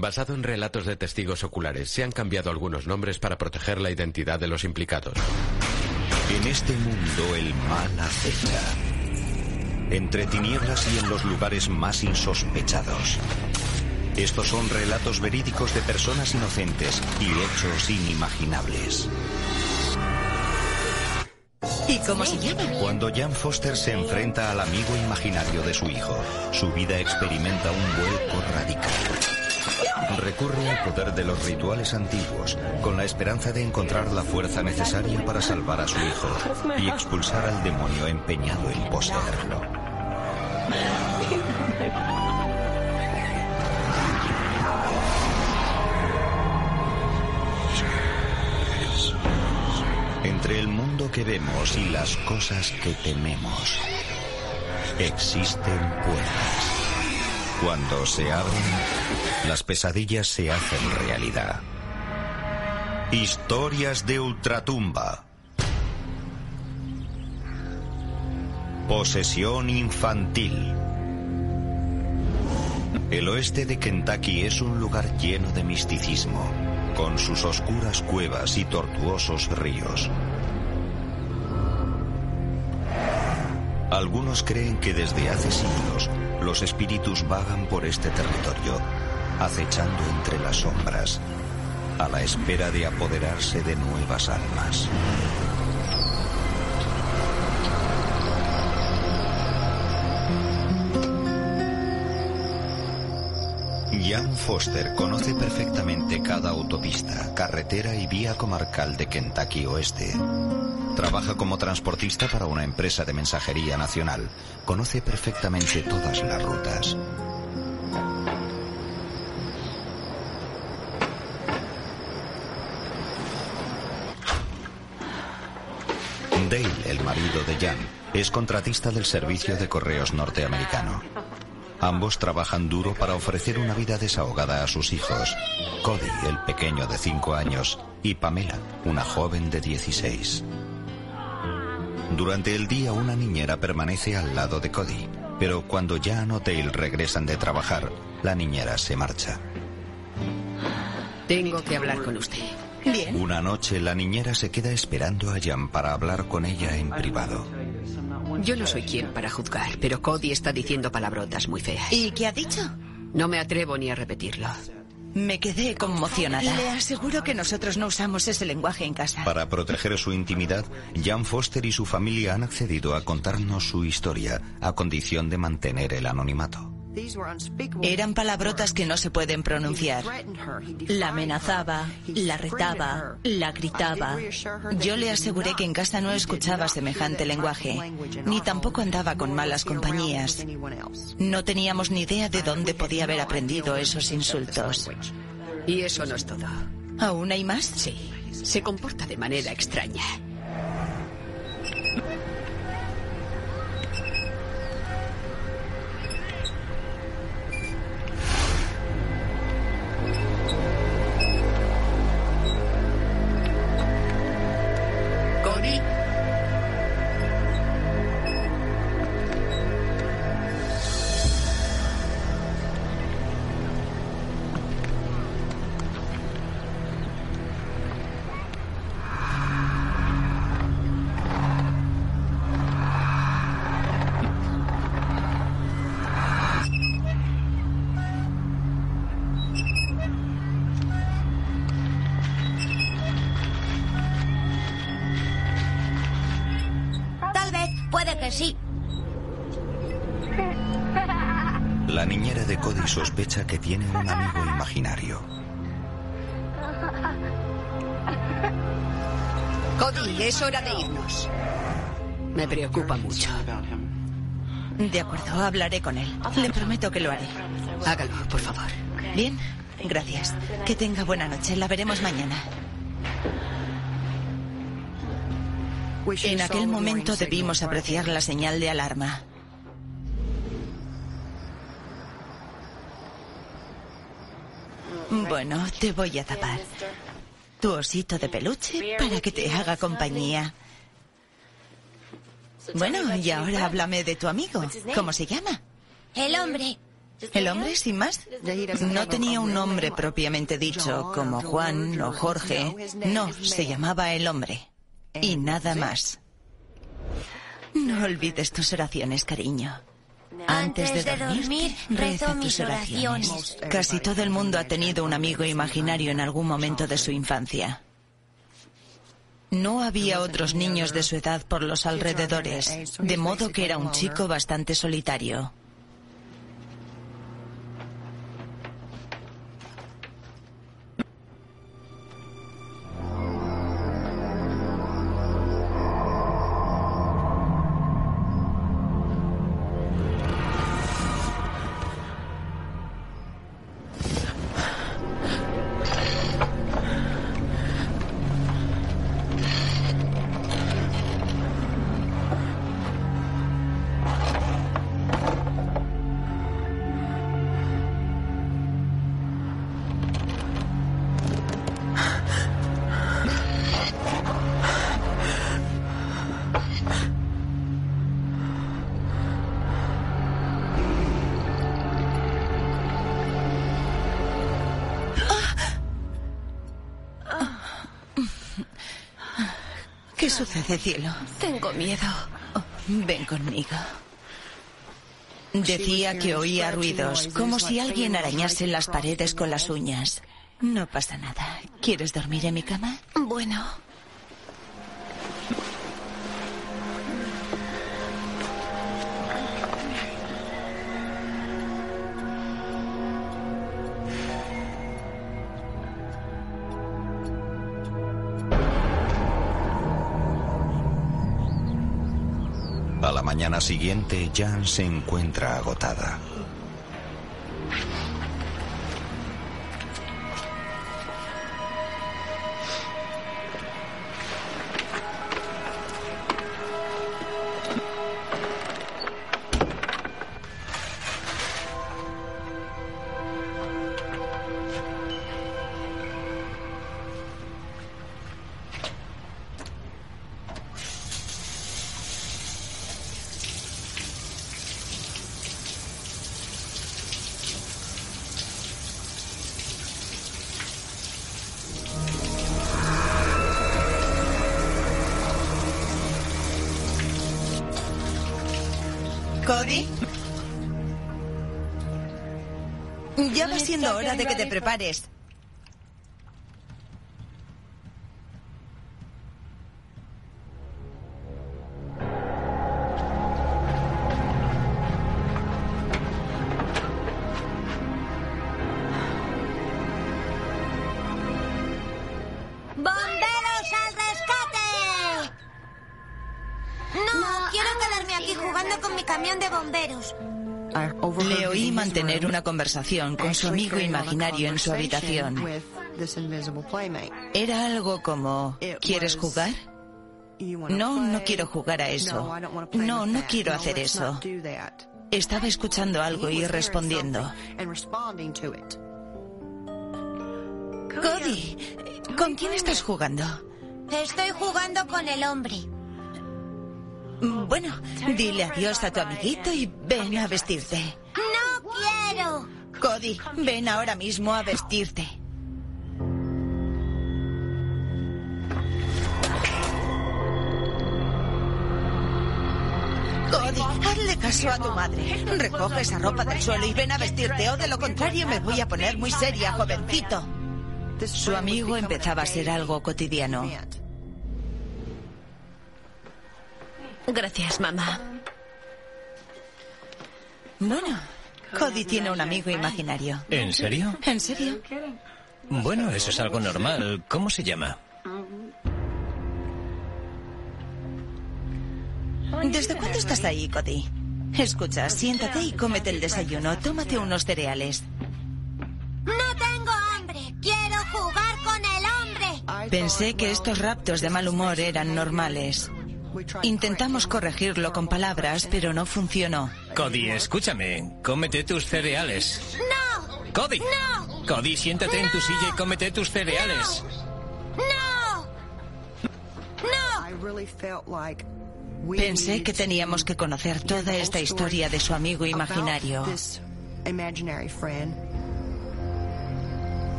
Basado en relatos de testigos oculares, se han cambiado algunos nombres para proteger la identidad de los implicados. En este mundo el mal acecha. Entre tinieblas y en los lugares más insospechados. Estos son relatos verídicos de personas inocentes y hechos inimaginables. ¿Y cómo se llama? Cuando Jan Foster se enfrenta al amigo imaginario de su hijo, su vida experimenta un vuelco radical. Recurre al poder de los rituales antiguos, con la esperanza de encontrar la fuerza necesaria para salvar a su hijo y expulsar al demonio empeñado en poseerlo. Entre el mundo que vemos y las cosas que tememos, existen puertas. Cuando se abren, las pesadillas se hacen realidad. Historias de ultratumba. Posesión infantil. El oeste de Kentucky es un lugar lleno de misticismo, con sus oscuras cuevas y tortuosos ríos. Algunos creen que desde hace siglos los espíritus vagan por este territorio, acechando entre las sombras, a la espera de apoderarse de nuevas almas. Jan Foster conoce perfectamente cada autopista, carretera y vía comarcal de Kentucky Oeste. Trabaja como transportista para una empresa de mensajería nacional. Conoce perfectamente todas las rutas. Dale, el marido de Jan, es contratista del servicio de correos norteamericano. Ambos trabajan duro para ofrecer una vida desahogada a sus hijos. Cody, el pequeño de 5 años, y Pamela, una joven de 16. Durante el día una niñera permanece al lado de Cody, pero cuando Jan o Dale regresan de trabajar, la niñera se marcha. Tengo que hablar con usted. Bien. Una noche la niñera se queda esperando a Jan para hablar con ella en privado. Yo no soy quien para juzgar, pero Cody está diciendo palabrotas muy feas. ¿Y qué ha dicho? No me atrevo ni a repetirlo. Me quedé conmocionada. Le aseguro que nosotros no usamos ese lenguaje en casa. Para proteger su intimidad, Jan Foster y su familia han accedido a contarnos su historia a condición de mantener el anonimato. Eran palabrotas que no se pueden pronunciar. La amenazaba, la retaba, la gritaba. Yo le aseguré que en casa no escuchaba semejante lenguaje, ni tampoco andaba con malas compañías. No teníamos ni idea de dónde podía haber aprendido esos insultos. Y eso no es todo. ¿Aún hay más? Sí. Se comporta de manera extraña. La niñera de Cody sospecha que tiene un amigo imaginario. Cody, es hora de irnos. Me preocupa mucho. De acuerdo, hablaré con él. Le prometo que lo haré. Hágalo, por favor. Bien, gracias. Que tenga buena noche. La veremos mañana. En aquel momento debimos apreciar la señal de alarma. Bueno, te voy a tapar. Tu osito de peluche para que te haga compañía. Bueno, y ahora háblame de tu amigo. ¿Cómo se llama? El hombre. ¿El hombre, sin más? No tenía un nombre propiamente dicho, como Juan o Jorge. No, se llamaba el hombre. Y nada más. No olvides tus oraciones, cariño. Antes de dormir, reza tus oraciones. Casi todo el mundo ha tenido un amigo imaginario en algún momento de su infancia. No había otros niños de su edad por los alrededores, de modo que era un chico bastante solitario. Sucede, cielo? Tengo miedo. Oh, ven conmigo. Decía que oía ruidos, como si alguien arañase las paredes con las uñas. No pasa nada. ¿Quieres dormir en mi cama? Bueno. Mañana siguiente, Jan se encuentra agotada. Va siendo hora de que te prepares. Una conversación con su amigo imaginario en su habitación. Era algo como, ¿quieres jugar? No, no quiero jugar a eso. No, no quiero hacer eso. Estaba escuchando algo y respondiendo. Cody, ¿con quién estás jugando? Estoy jugando con el hombre. Bueno, dile adiós a tu amiguito y ven a vestirte. Cody, ven ahora mismo a vestirte. Cody, hazle caso a tu madre. Recoge esa ropa del suelo y ven a vestirte, o de lo contrario me voy a poner muy seria, jovencito. Su amigo empezaba a ser algo cotidiano. Gracias, mamá. Bueno, Cody tiene un amigo imaginario. ¿En serio? ¿En serio? Bueno, eso es algo normal. ¿Cómo se llama? ¿Desde cuándo estás ahí, Cody? Escucha, siéntate y cómete el desayuno. Tómate unos cereales. ¡No tengo hambre! ¡Quiero jugar con el hombre! Pensé que estos raptos de mal humor eran normales. Intentamos corregirlo con palabras, pero no funcionó. Cody, escúchame. Cómete tus cereales. ¡No! Cody. ¡No! Cody, siéntate en tu silla y cómete tus cereales. ¡No! ¡No! Pensé que teníamos que conocer toda esta historia de su amigo imaginario.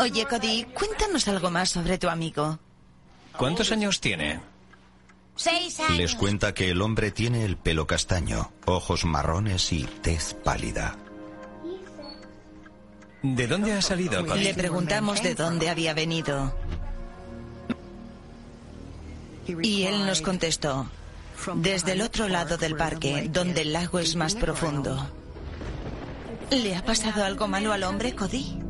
Oye, Cody, cuéntanos algo más sobre tu amigo. ¿Cuántos años tiene? Seis años. Les cuenta que el hombre tiene el pelo castaño, ojos marrones y tez pálida. ¿De dónde ha salido, Cody? Le preguntamos de dónde había venido. Y él nos contestó, desde el otro lado del parque, donde el lago es más profundo. ¿Le ha pasado algo malo al hombre, Cody?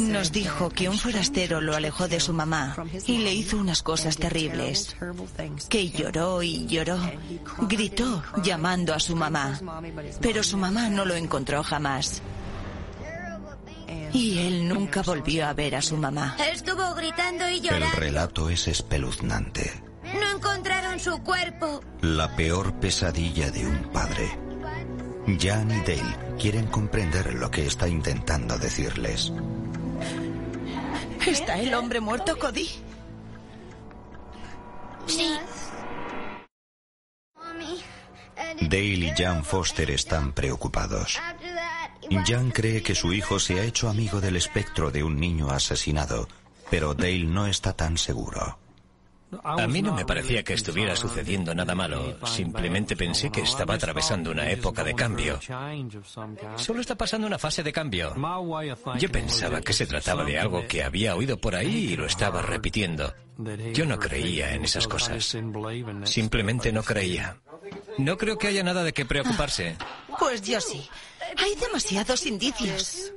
Nos dijo que un forastero lo alejó de su mamá y le hizo unas cosas terribles. Que lloró y lloró. Gritó llamando a su mamá. Pero su mamá no lo encontró jamás. Y él nunca volvió a ver a su mamá. Estuvo gritando y El llorando. relato es espeluznante. No encontraron su cuerpo. La peor pesadilla de un padre. Jan y Dale quieren comprender lo que está intentando decirles. ¿Está el hombre muerto, Cody? Sí. Dale y Jan Foster están preocupados. Jan cree que su hijo se ha hecho amigo del espectro de un niño asesinado, pero Dale no está tan seguro. A mí no me parecía que estuviera sucediendo nada malo. Simplemente pensé que estaba atravesando una época de cambio. Solo está pasando una fase de cambio. Yo pensaba que se trataba de algo que había oído por ahí y lo estaba repitiendo. Yo no creía en esas cosas. Simplemente no creía. No creo que haya nada de qué preocuparse. Pues yo sí. Hay demasiados indicios.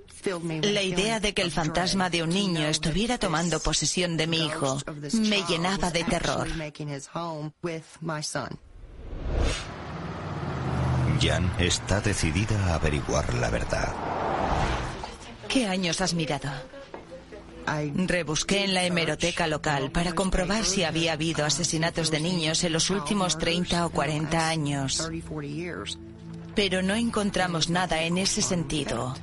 La idea de que el fantasma de un niño estuviera tomando posesión de mi hijo me llenaba de terror. Jan está decidida a averiguar la verdad. ¿Qué años has mirado? Rebusqué en la hemeroteca local para comprobar si había habido asesinatos de niños en los últimos 30 o 40 años. Pero no encontramos nada en ese sentido.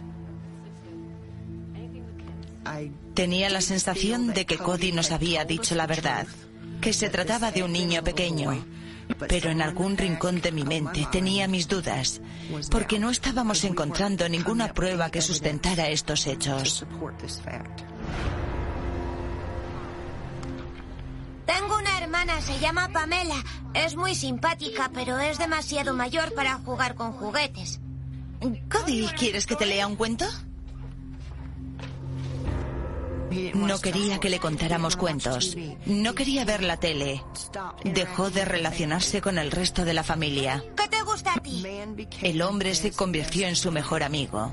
Tenía la sensación de que Cody nos había dicho la verdad, que se trataba de un niño pequeño. Pero en algún rincón de mi mente tenía mis dudas, porque no estábamos encontrando ninguna prueba que sustentara estos hechos. Tengo una hermana, se llama Pamela. Es muy simpática, pero es demasiado mayor para jugar con juguetes. Cody, ¿quieres que te lea un cuento? No quería que le contáramos cuentos. No quería ver la tele. Dejó de relacionarse con el resto de la familia. ¿Qué te gusta a ti? El hombre se convirtió en su mejor amigo.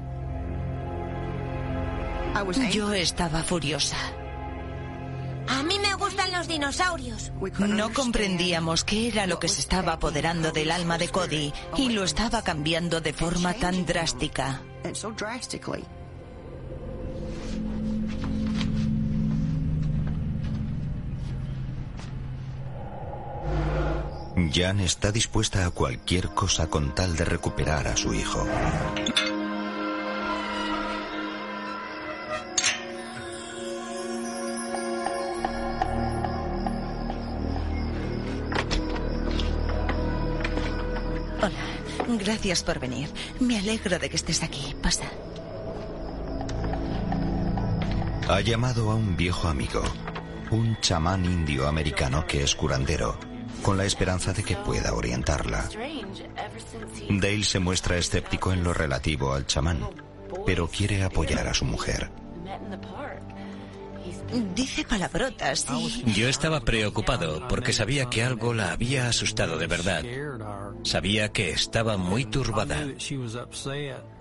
Yo estaba furiosa. A mí me gustan los dinosaurios. No comprendíamos qué era lo que se estaba apoderando del alma de Cody y lo estaba cambiando de forma tan drástica. Jan está dispuesta a cualquier cosa con tal de recuperar a su hijo. Hola, gracias por venir. Me alegro de que estés aquí. Pasa. Ha llamado a un viejo amigo, un chamán indio americano que es curandero, con la esperanza de que pueda orientarla. Dale se muestra escéptico en lo relativo al chamán, pero quiere apoyar a su mujer. Dice palabrotas y... Yo estaba preocupado porque sabía que algo la había asustado de verdad. Sabía que estaba muy turbada.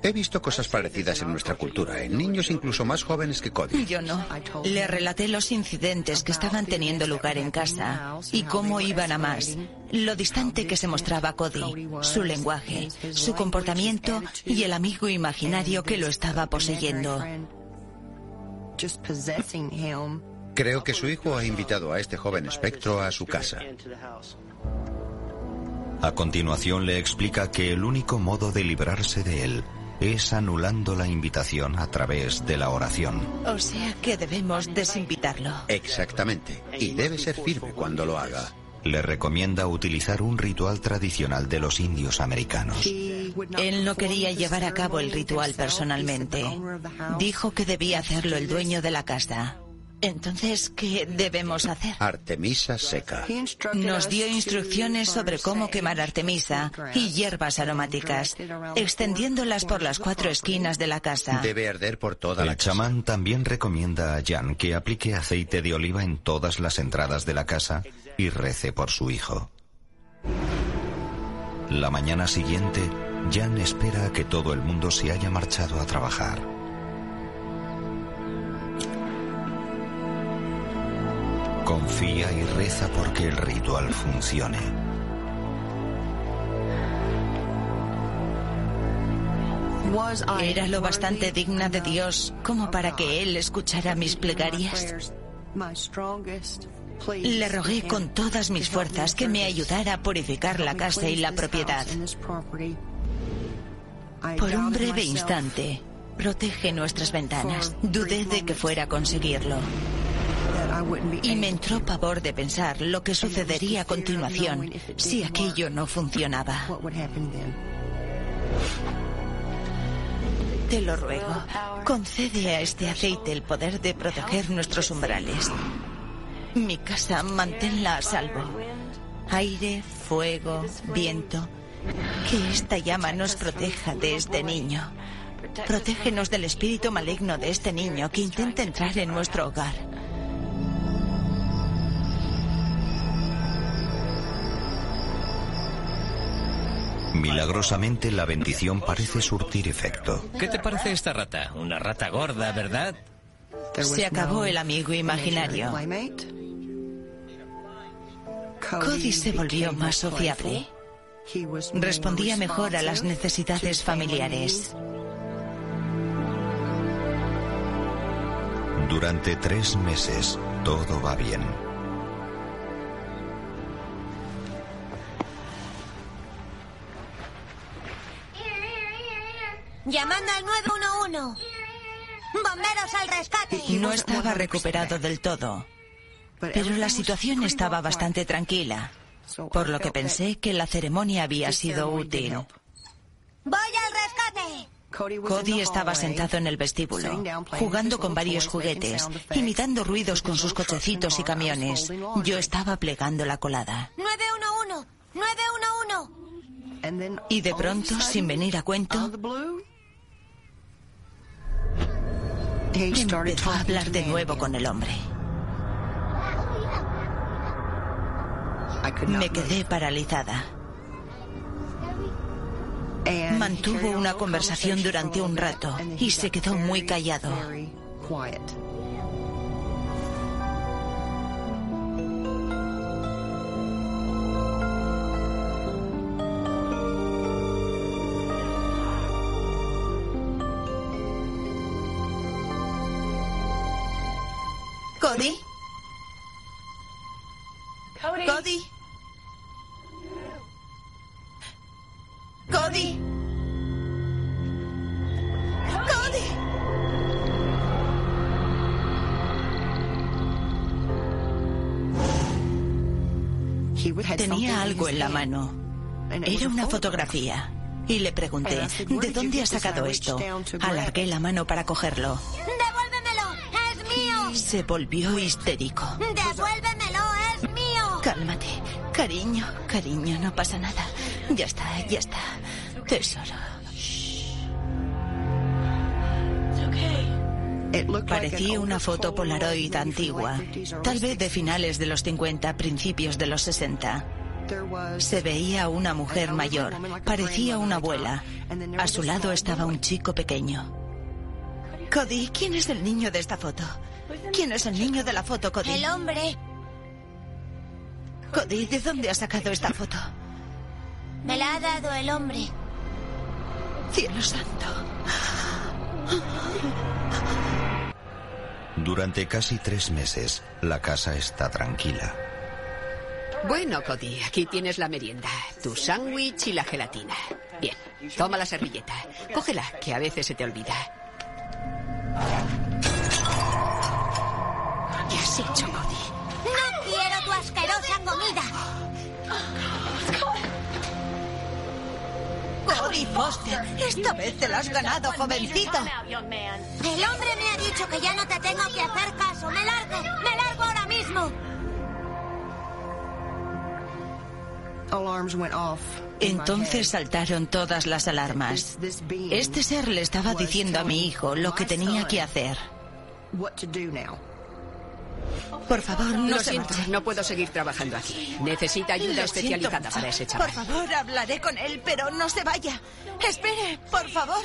He visto cosas parecidas en nuestra cultura, en niños incluso más jóvenes que Cody. Yo no. Le relaté los incidentes que estaban teniendo lugar en casa y cómo iban a más. Lo distante que se mostraba Cody, su lenguaje, su comportamiento y el amigo imaginario que lo estaba poseyendo. Creo que su hijo ha invitado a este joven espectro a su casa. A continuación le explica que el único modo de librarse de él es anulando la invitación a través de la oración. O sea que debemos desinvitarlo. Exactamente. Y debe ser firme cuando lo haga. Le recomienda utilizar un ritual tradicional de los indios americanos. Él no quería llevar a cabo el ritual personalmente. Dijo que debía hacerlo el dueño de la casa. Entonces, ¿qué debemos hacer? Artemisa seca. Nos dio instrucciones sobre cómo quemar artemisa y hierbas aromáticas, extendiéndolas por las cuatro esquinas de la casa. Debe arder por toda la El chamán también recomienda a Jan que aplique aceite de oliva en todas las entradas de la casa y rece por su hijo. La mañana siguiente, Jan espera a que todo el mundo se haya marchado a trabajar. Confía y reza porque el ritual funcione. Era lo bastante digna de Dios como para que Él escuchara mis plegarias. Le rogué con todas mis fuerzas que me ayudara a purificar la casa y la propiedad. Por un breve instante, protege nuestras ventanas. Dudé de que fuera a conseguirlo. Y me entró pavor de pensar lo que sucedería a continuación si aquello no funcionaba. Te lo ruego, concede a este aceite el poder de proteger nuestros umbrales. Mi casa, manténla a salvo. Aire, fuego, viento. Que esta llama nos proteja de este niño. Protégenos del espíritu maligno de este niño que intenta entrar en nuestro hogar. Milagrosamente la bendición parece surtir efecto. ¿Qué te parece esta rata? Una rata gorda, ¿verdad? Se acabó el amigo imaginario. Cody se volvió más sociable. Respondía mejor a las necesidades familiares. Durante tres meses todo va bien. Llamando al 911. Bomberos al rescate. No estaba recuperado del todo, pero la situación estaba bastante tranquila, por lo que pensé que la ceremonia había sido útil. Voy al rescate. Cody estaba sentado en el vestíbulo, jugando con varios juguetes, imitando ruidos con sus cochecitos y camiones. Yo estaba plegando la colada. 911. 911. Y de pronto, sin venir a cuento, empezó a hablar de nuevo con el hombre. Me quedé paralizada. Mantuvo una conversación durante un rato y se quedó muy callado. Algo en la mano. Era una fotografía. Y le pregunté, ¿de dónde ha sacado esto? Alargué la mano para cogerlo. Devuélvemelo. Es mío. Se volvió histérico. Devuélvemelo. Es mío. Cálmate, cariño, cariño, no pasa nada. Ya está, ya está. Tesoro. Parecía una foto Polaroid antigua, tal vez de finales de los 50, principios de los 60. Se veía una mujer mayor, parecía una abuela. A su lado estaba un chico pequeño. Cody, ¿quién es el niño de esta foto? ¿Quién es el niño de la foto, Cody? El hombre. Cody, ¿de dónde has sacado esta foto? Me la ha dado el hombre. Cielo santo. Durante casi tres meses, la casa está tranquila. Bueno, Cody, aquí tienes la merienda. Tu sándwich y la gelatina. Bien. Toma la servilleta. Cógela, que a veces se te olvida. ¿Qué has hecho, Cody? ¡No quiero tu asquerosa comida! Cody Foster, esta vez te la has ganado, jovencito. El hombre me ha dicho que ya no te tengo que hacer caso. ¡Me largo! ¡Me largo ahora mismo! Entonces saltaron todas las alarmas. Este ser le estaba diciendo a mi hijo lo que tenía que hacer. Por favor, no se siento, marche. no puedo seguir trabajando aquí. Necesita ayuda Lo especializada siento, para ese Por chaval. favor, hablaré con él, pero no se vaya. Espere, por favor.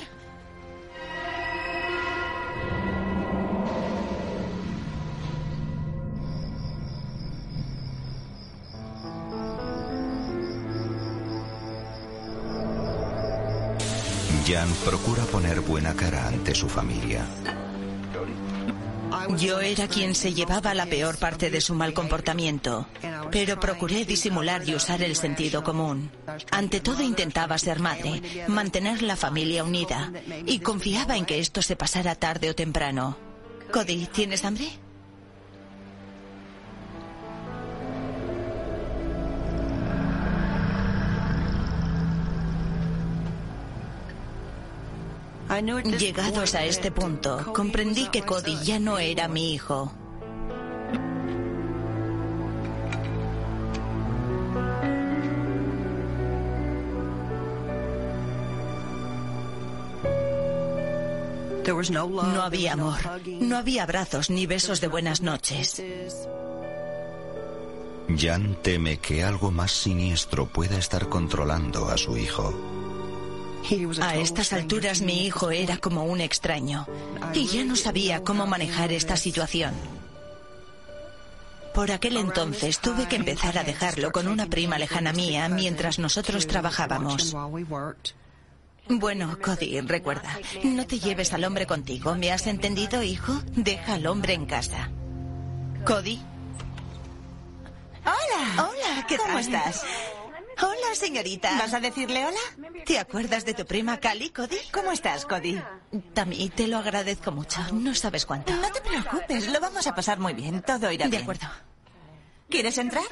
Jan procura poner buena cara ante su familia. Yo era quien se llevaba la peor parte de su mal comportamiento, pero procuré disimular y usar el sentido común. Ante todo intentaba ser madre, mantener la familia unida y confiaba en que esto se pasara tarde o temprano. Cody, ¿tienes hambre? Llegados a este punto, comprendí que Cody ya no era mi hijo. No había amor, no había abrazos ni besos de buenas noches. Jan teme que algo más siniestro pueda estar controlando a su hijo. A estas alturas mi hijo era como un extraño y ya no sabía cómo manejar esta situación. Por aquel entonces tuve que empezar a dejarlo con una prima lejana mía mientras nosotros trabajábamos. Bueno, Cody, recuerda, no te lleves al hombre contigo. ¿Me has entendido, hijo? Deja al hombre en casa. Cody. Hola. Hola, ¿qué ¿Cómo tal? estás? Hola, señorita. ¿Vas a decirle hola? ¿Te acuerdas de tu prima Cali, Cody? ¿Cómo estás, Cody? Tammy, te lo agradezco mucho. No sabes cuánto. No te preocupes, lo vamos a pasar muy bien. Todo irá De bien. acuerdo. ¿Quieres entrar?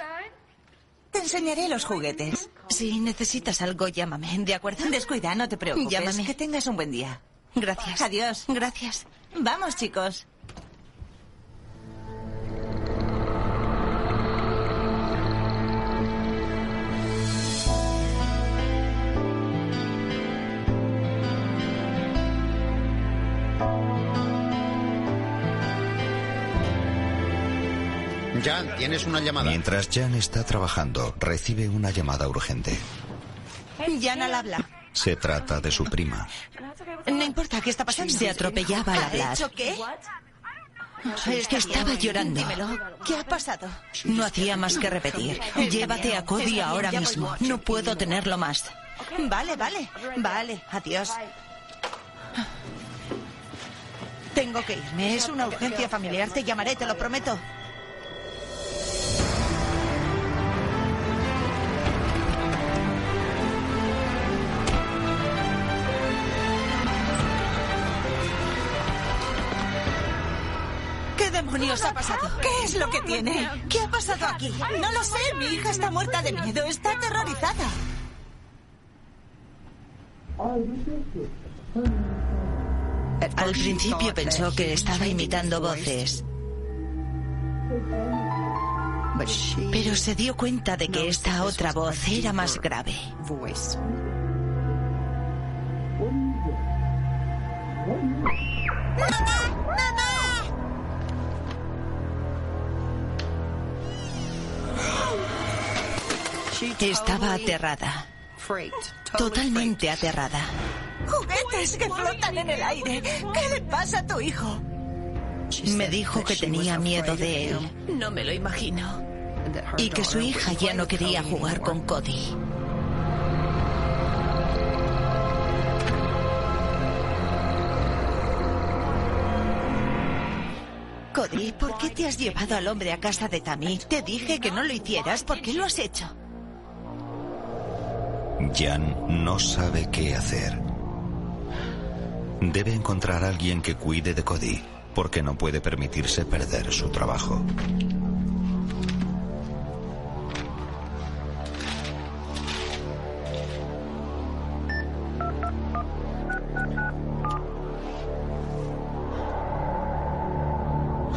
Te enseñaré los juguetes. Si necesitas algo, llámame, ¿de acuerdo? Descuida, no te preocupes. Llámame. Que tengas un buen día. Gracias. Adiós. Gracias. Vamos, chicos. Jan, tienes una llamada. Mientras Jan está trabajando, recibe una llamada urgente. Jan al habla. Se trata de su prima. No importa qué está pasando. Se atropellaba al ¿Ha hablar. hecho qué? Es que estaba llorando. Dímelo. ¿Qué ha pasado? No hacía más que repetir. Llévate a Cody ahora mismo. No puedo tenerlo más. Vale, vale. Vale, adiós. Tengo que irme. Es una urgencia familiar. Te llamaré, te lo prometo. Demonios ha pasado? ¿Qué es lo que tiene? ¿Qué ha pasado aquí? No lo sé. Mi hija está muerta de miedo. Está aterrorizada. Al principio pensó que estaba imitando voces, pero se dio cuenta de que esta otra voz era más grave. Estaba aterrada, totalmente aterrada. Juguetes que flotan en el aire. ¿Qué le pasa a tu hijo? Me dijo que tenía miedo de él No me lo imagino. y que su hija ya no quería jugar con Cody. Cody, ¿por qué te has llevado al hombre a casa de Tammy? Te dije que no lo hicieras. ¿Por qué lo has hecho? Jan no sabe qué hacer. Debe encontrar a alguien que cuide de Cody, porque no puede permitirse perder su trabajo.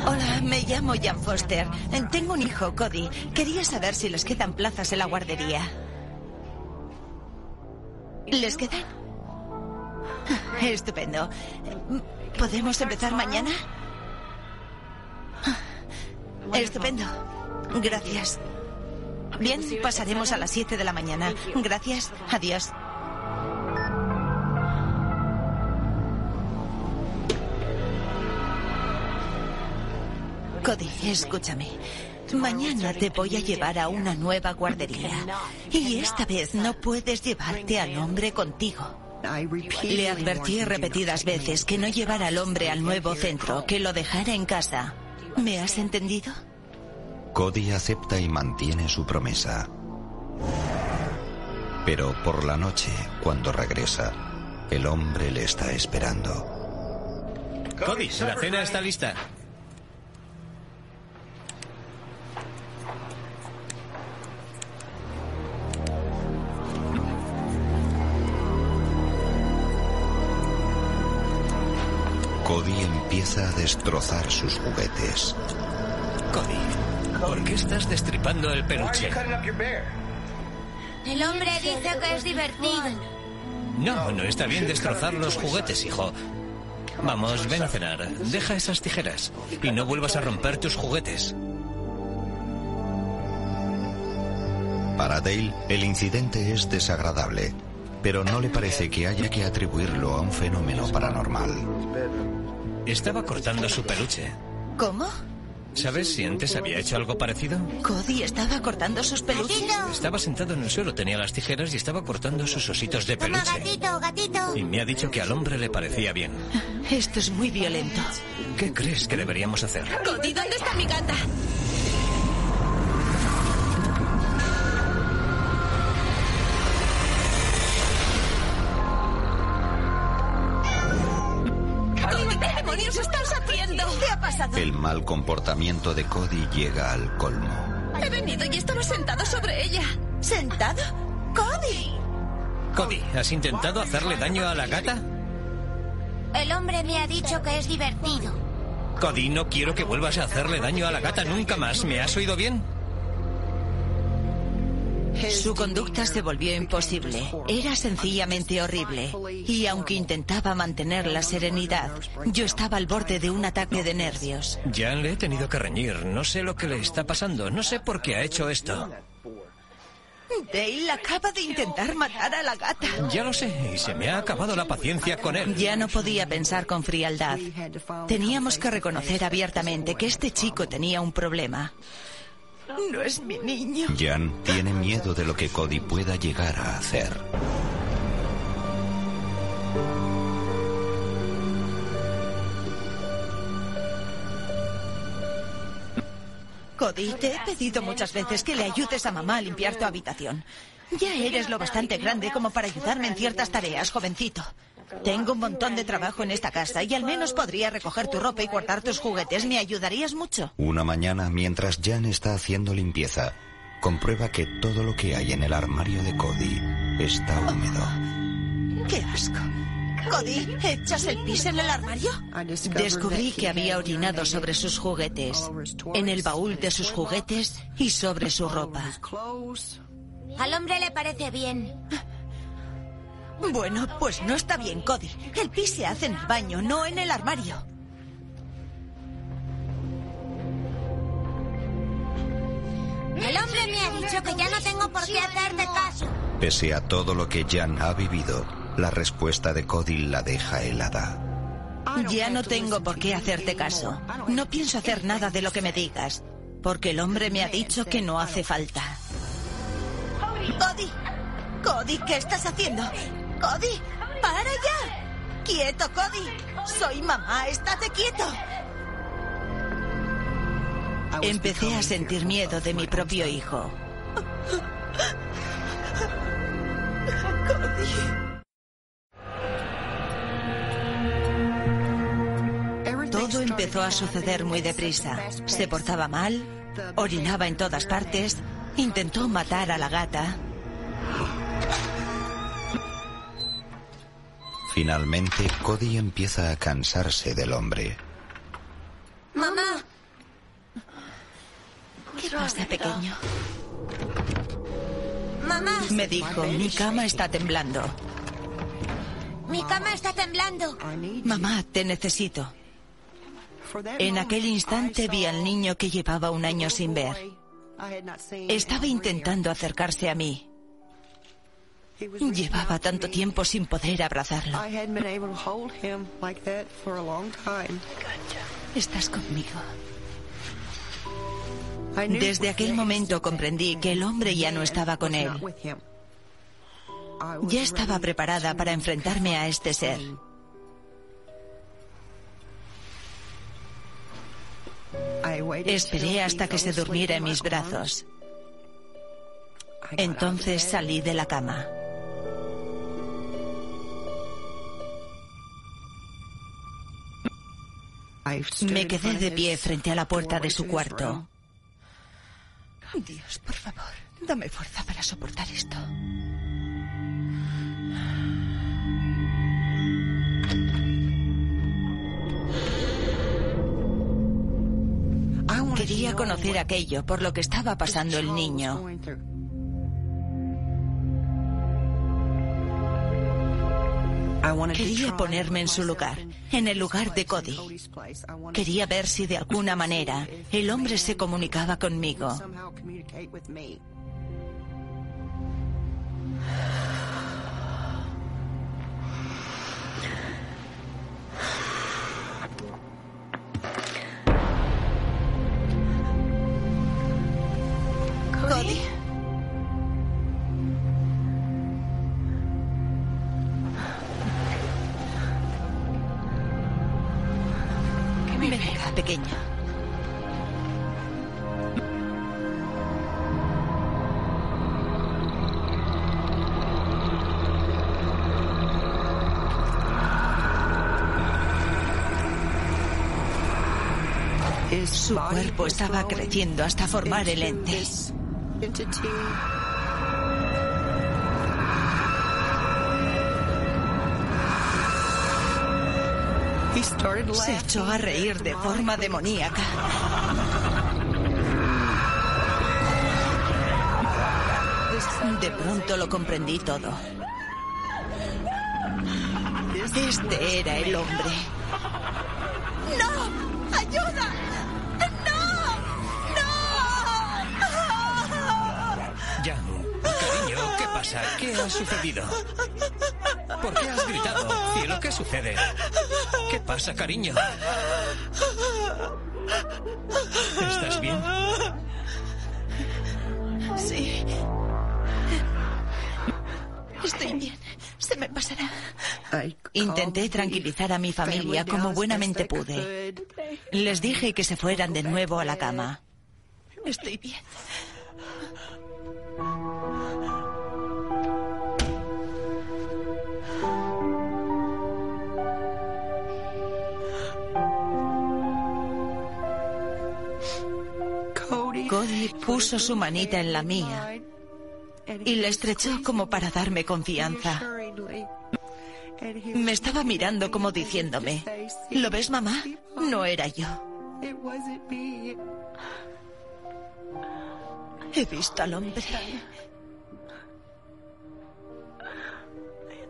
Hola, me llamo Jan Foster. Tengo un hijo, Cody. Quería saber si les quedan plazas en la guardería. ¿Les quedan? Estupendo. ¿Podemos empezar mañana? Estupendo. Gracias. Bien, pasaremos a las 7 de la mañana. Gracias. Adiós. Cody, escúchame. Mañana te voy a llevar a una nueva guardería. Y esta vez no puedes llevarte al hombre contigo. Le advertí repetidas veces que no llevara al hombre al nuevo centro, que lo dejara en casa. ¿Me has entendido? Cody acepta y mantiene su promesa. Pero por la noche, cuando regresa, el hombre le está esperando. Cody, la cena está lista. Empieza a destrozar sus juguetes. Cody, ¿por qué estás destripando el peluche? El hombre dice que es divertido. No, no está bien destrozar los juguetes, hijo. Vamos, ven a cenar. Deja esas tijeras. Y no vuelvas a romper tus juguetes. Para Dale, el incidente es desagradable, pero no le parece que haya que atribuirlo a un fenómeno paranormal. Estaba cortando su peluche. ¿Cómo? ¿Sabes si antes había hecho algo parecido? Cody estaba cortando sus peluches. Estaba sentado en el suelo, tenía las tijeras y estaba cortando sus ositos de Toma, peluche. gatito, gatito. Y me ha dicho que al hombre le parecía bien. Esto es muy violento. ¿Qué crees que deberíamos hacer? Cody, ¿dónde está mi gata? Mal comportamiento de Cody llega al colmo. He venido y estaba sentado sobre ella. ¿Sentado? ¡Cody! Cody, ¿has intentado hacerle daño a la gata? El hombre me ha dicho que es divertido. Cody, no quiero que vuelvas a hacerle daño a la gata nunca más. ¿Me has oído bien? Su conducta se volvió imposible. Era sencillamente horrible. Y aunque intentaba mantener la serenidad, yo estaba al borde de un ataque de nervios. Ya le he tenido que reñir. No sé lo que le está pasando. No sé por qué ha hecho esto. Dale acaba de intentar matar a la gata. Ya lo sé, y se me ha acabado la paciencia con él. Ya no podía pensar con frialdad. Teníamos que reconocer abiertamente que este chico tenía un problema. No es mi niño. Jan tiene miedo de lo que Cody pueda llegar a hacer. Cody, te he pedido muchas veces que le ayudes a mamá a limpiar tu habitación. Ya eres lo bastante grande como para ayudarme en ciertas tareas, jovencito. Tengo un montón de trabajo en esta casa y al menos podría recoger tu ropa y guardar tus juguetes. ¿Me ayudarías mucho? Una mañana, mientras Jan está haciendo limpieza, comprueba que todo lo que hay en el armario de Cody está húmedo. ¡Qué asco! Cody, ¿echas el pis en el armario? Descubrí que había orinado sobre sus juguetes, en el baúl de sus juguetes y sobre su ropa. Al hombre le parece bien. Bueno, pues no está bien, Cody. El pis se hace en el baño, no en el armario. El hombre me ha dicho que ya no tengo por qué hacerte caso. Pese a todo lo que Jan ha vivido, la respuesta de Cody la deja helada. Ya no tengo por qué hacerte caso. No pienso hacer nada de lo que me digas, porque el hombre me ha dicho que no hace falta. Cody, Cody, ¿qué estás haciendo? Cody, para ya. Quieto, Cody. Soy mamá, estate quieto. Empecé a sentir miedo de mi propio hijo. Todo empezó a suceder muy deprisa. Se portaba mal, orinaba en todas partes, intentó matar a la gata. Finalmente, Cody empieza a cansarse del hombre. Mamá, ¿Qué pasa, pequeño? mamá, Me dijo, mi cama está temblando. mi cama está temblando. Mamá, te necesito. En aquel instante vi al niño que llevaba un año sin ver. Estaba intentando acercarse a mí. Llevaba tanto tiempo sin poder abrazarlo. Estás conmigo. Desde aquel momento comprendí que el hombre ya no estaba con él. Ya estaba preparada para enfrentarme a este ser. Esperé hasta que se durmiera en mis brazos. Entonces salí de la cama. Me quedé de pie frente a la puerta de su cuarto. Dios, por favor, dame fuerza para soportar esto. Quería conocer aquello por lo que estaba pasando el niño. Quería ponerme en su lugar, en el lugar de Cody. Quería ver si de alguna manera el hombre se comunicaba conmigo. Venga, pequeña. Su cuerpo estaba creciendo hasta formar el ente. Se echó a reír de forma demoníaca. De pronto lo comprendí todo. Este era el hombre. ¡No! ¡Ayuda! Jan, cariño, ¿qué pasa? ¿Qué ha sucedido? ¿Por qué has gritado? Cielo, ¿qué sucede? ¿Qué pasa, cariño? ¿Estás bien? Sí. Estoy bien. Se me pasará. Intenté tranquilizar a mi familia como buenamente pude. Les dije que se fueran de nuevo a la cama. Estoy bien. Cody puso su manita en la mía y la estrechó como para darme confianza. Me estaba mirando como diciéndome, ¿lo ves mamá? No era yo. He visto al hombre.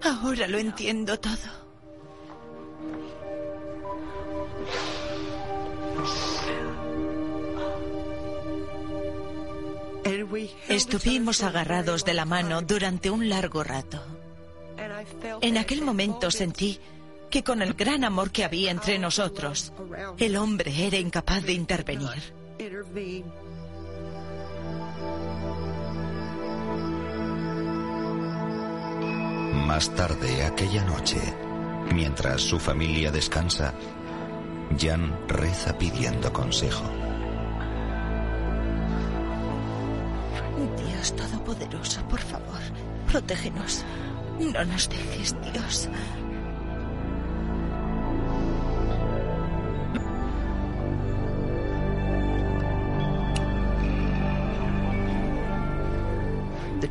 Ahora lo entiendo todo. Estuvimos agarrados de la mano durante un largo rato. En aquel momento sentí que con el gran amor que había entre nosotros, el hombre era incapaz de intervenir. Más tarde aquella noche, mientras su familia descansa, Jan reza pidiendo consejo. Dios Todopoderoso, por favor, protégenos. No nos dejes, Dios.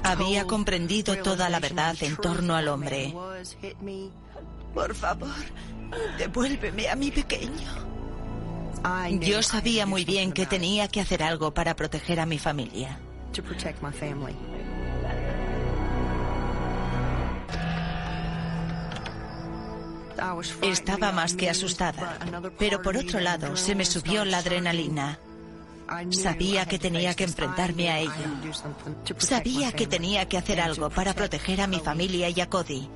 Había comprendido toda la verdad en torno al hombre. Por favor, devuélveme a mi pequeño. Yo sabía muy bien que tenía que hacer algo para proteger a mi familia. Estaba más que asustada, pero por otro lado se me subió la adrenalina. Sabía que tenía que enfrentarme a ello. Sabía que tenía que hacer algo para proteger a mi familia y a Cody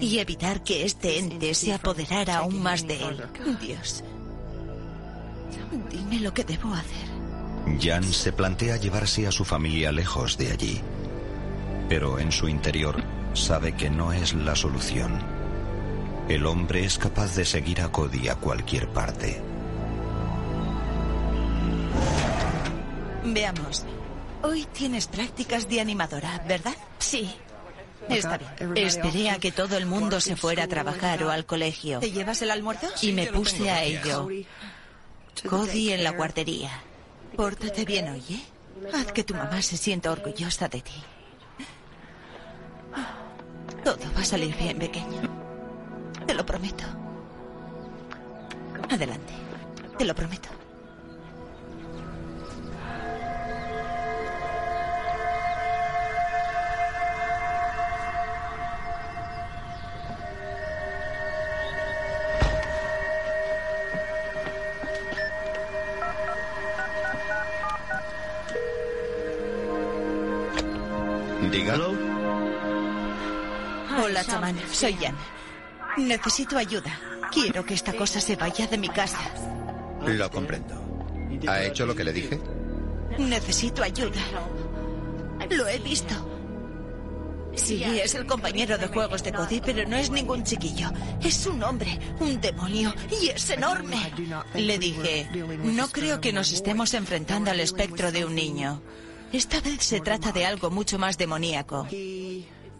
y evitar que este ente se apoderara aún más de él. Dios, dime lo que debo hacer. Jan se plantea llevarse a su familia lejos de allí, pero en su interior sabe que no es la solución. El hombre es capaz de seguir a Cody a cualquier parte. Veamos. Hoy tienes prácticas de animadora, ¿verdad? Sí. Está bien. Esperé a que todo el mundo se fuera a trabajar o al colegio. ¿Te llevas el almuerzo? Y me puse a ello. Cody en la guardería. Pórtate bien hoy, ¿eh? Haz que tu mamá se sienta orgullosa de ti. Todo va a salir bien, pequeño. Te lo prometo. Adelante. Te lo prometo. Soy Jan. Necesito ayuda. Quiero que esta cosa se vaya de mi casa. Lo comprendo. ¿Ha hecho lo que le dije? Necesito ayuda. Lo he visto. Sí, es el compañero de juegos de Cody, pero no es ningún chiquillo. Es un hombre, un demonio, y es enorme. Le dije, no creo que nos estemos enfrentando al espectro de un niño. Esta vez se trata de algo mucho más demoníaco.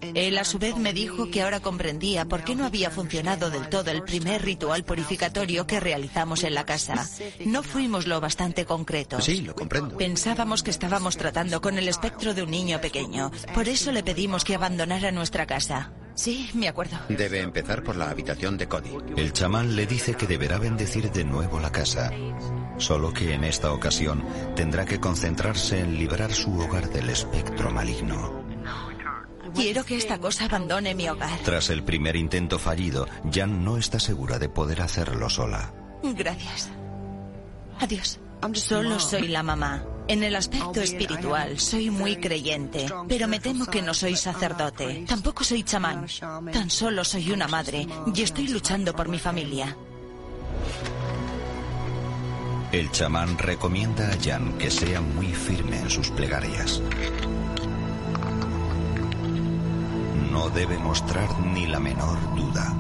Él a su vez me dijo que ahora comprendía por qué no había funcionado del todo el primer ritual purificatorio que realizamos en la casa. No fuimos lo bastante concretos. Sí, lo comprendo. Pensábamos que estábamos tratando con el espectro de un niño pequeño. Por eso le pedimos que abandonara nuestra casa. Sí, me acuerdo. Debe empezar por la habitación de Cody. El chamán le dice que deberá bendecir de nuevo la casa, solo que en esta ocasión tendrá que concentrarse en liberar su hogar del espectro maligno. Quiero que esta cosa abandone mi hogar. Tras el primer intento fallido, Jan no está segura de poder hacerlo sola. Gracias. Adiós. Solo soy la mamá. En el aspecto espiritual soy muy creyente, pero me temo que no soy sacerdote. Tampoco soy chamán. Tan solo soy una madre y estoy luchando por mi familia. El chamán recomienda a Jan que sea muy firme en sus plegarias. No debe mostrar ni la menor duda.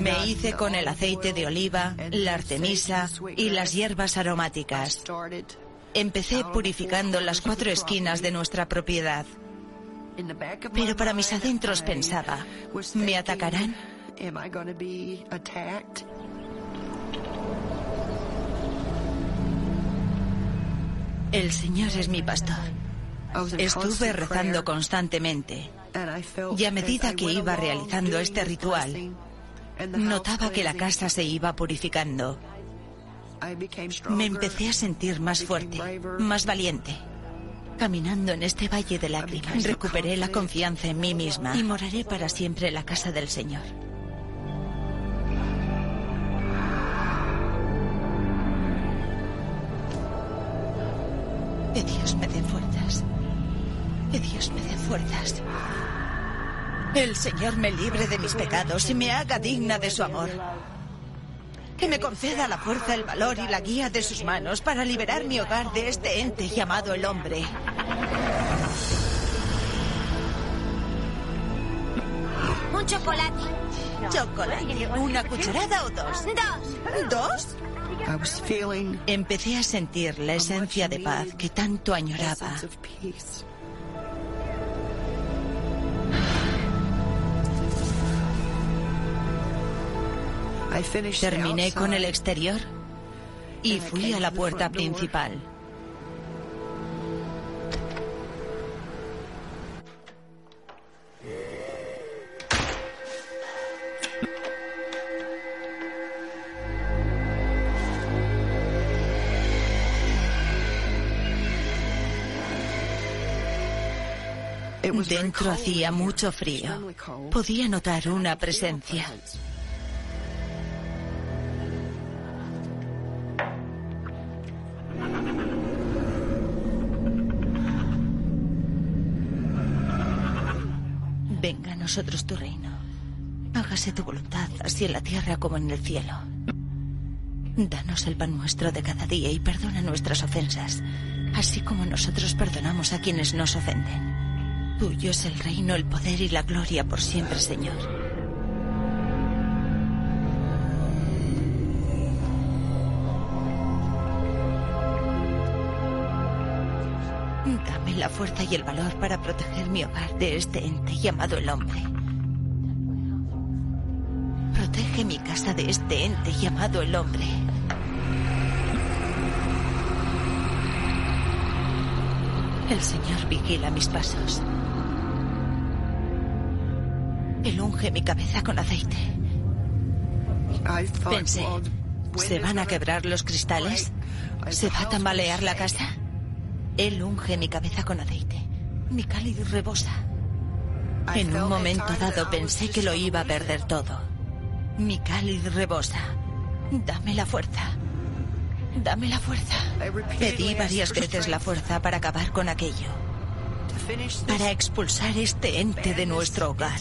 Me hice con el aceite de oliva, la artemisa y las hierbas aromáticas. Empecé purificando las cuatro esquinas de nuestra propiedad. Pero para mis adentros pensaba, ¿me atacarán? El Señor es mi pastor. Estuve rezando constantemente y a medida que iba realizando este ritual, notaba que la casa se iba purificando. Me empecé a sentir más fuerte, más valiente. Caminando en este valle de lágrimas, recuperé la confianza en mí misma y moraré para siempre en la casa del Señor. Que Dios me dé fuerzas. Que Dios me dé fuerzas. El Señor me libre de mis pecados y me haga digna de su amor. Que me conceda la fuerza, el valor y la guía de sus manos para liberar mi hogar de este ente llamado el hombre. Un chocolate. Chocolate. ¿Una cucharada o dos? Dos. ¿Dos? Empecé a sentir la esencia de paz que tanto añoraba. Terminé con el exterior y fui a la puerta principal. Dentro hacía mucho frío. Podía notar una presencia. Venga a nosotros tu reino. Hágase tu voluntad, así en la tierra como en el cielo. Danos el pan nuestro de cada día y perdona nuestras ofensas, así como nosotros perdonamos a quienes nos ofenden. Tuyo es el reino, el poder y la gloria por siempre, Señor. La fuerza y el valor para proteger mi hogar de este ente llamado el hombre. Protege mi casa de este ente llamado el hombre. El Señor vigila mis pasos. Él unge mi cabeza con aceite. Pensé, ¿se van a quebrar los cristales? ¿Se va a tambalear la casa? Él unge mi cabeza con aceite. Mi cáliz rebosa. En un momento dado pensé que lo iba a perder todo. Mi cáliz rebosa. Dame la fuerza. Dame la fuerza. Pedí varias veces la fuerza para acabar con aquello. Para expulsar este ente de nuestro hogar.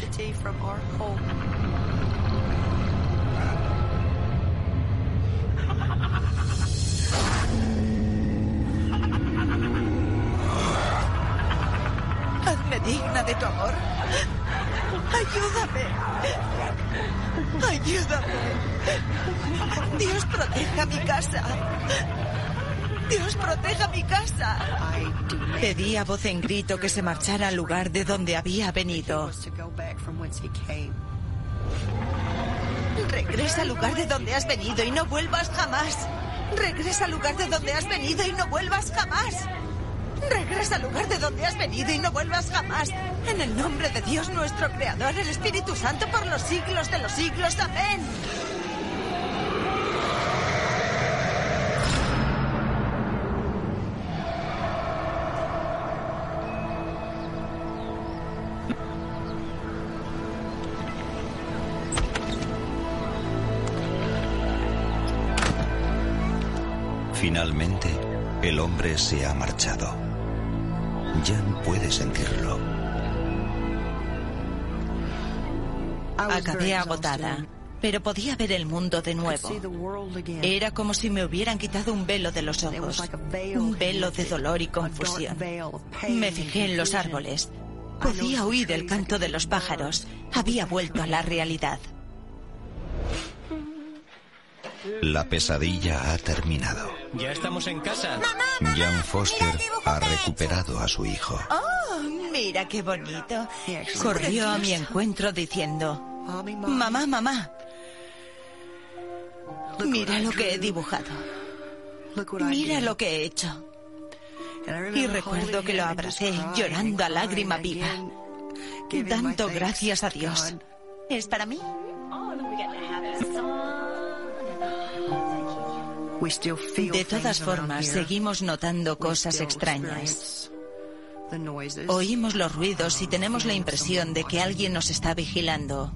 De tu amor. Ayúdame. Ayúdame. Dios proteja mi casa. Dios proteja mi casa. Pedí a voz en grito que se marchara al lugar de donde había venido. Regresa al lugar de donde has venido y no vuelvas jamás. Regresa al lugar de donde has venido y no vuelvas jamás. Regresa al lugar de donde has venido y no vuelvas jamás. En el nombre de Dios nuestro Creador, el Espíritu Santo, por los siglos de los siglos. Amén. Finalmente, el hombre se ha marchado. Jan puede sentirlo. Acabé agotada, pero podía ver el mundo de nuevo. Era como si me hubieran quitado un velo de los ojos, un velo de dolor y confusión. Me fijé en los árboles. Podía oír el canto de los pájaros. Había vuelto a la realidad. La pesadilla ha terminado. Ya estamos en casa. Jan Foster ha recuperado a su hijo. ¡Oh, mira qué bonito! Corrió a mi encuentro diciendo, Mamá, mamá, mira lo que he dibujado. Mira lo que he hecho. Y recuerdo que lo abracé llorando a lágrima viva, dando gracias a Dios. ¿Es para mí? De todas formas, seguimos notando cosas extrañas. Oímos los ruidos y tenemos la impresión de que alguien nos está vigilando.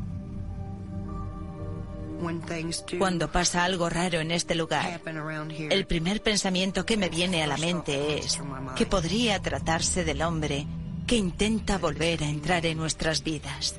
Cuando pasa algo raro en este lugar, el primer pensamiento que me viene a la mente es que podría tratarse del hombre que intenta volver a entrar en nuestras vidas.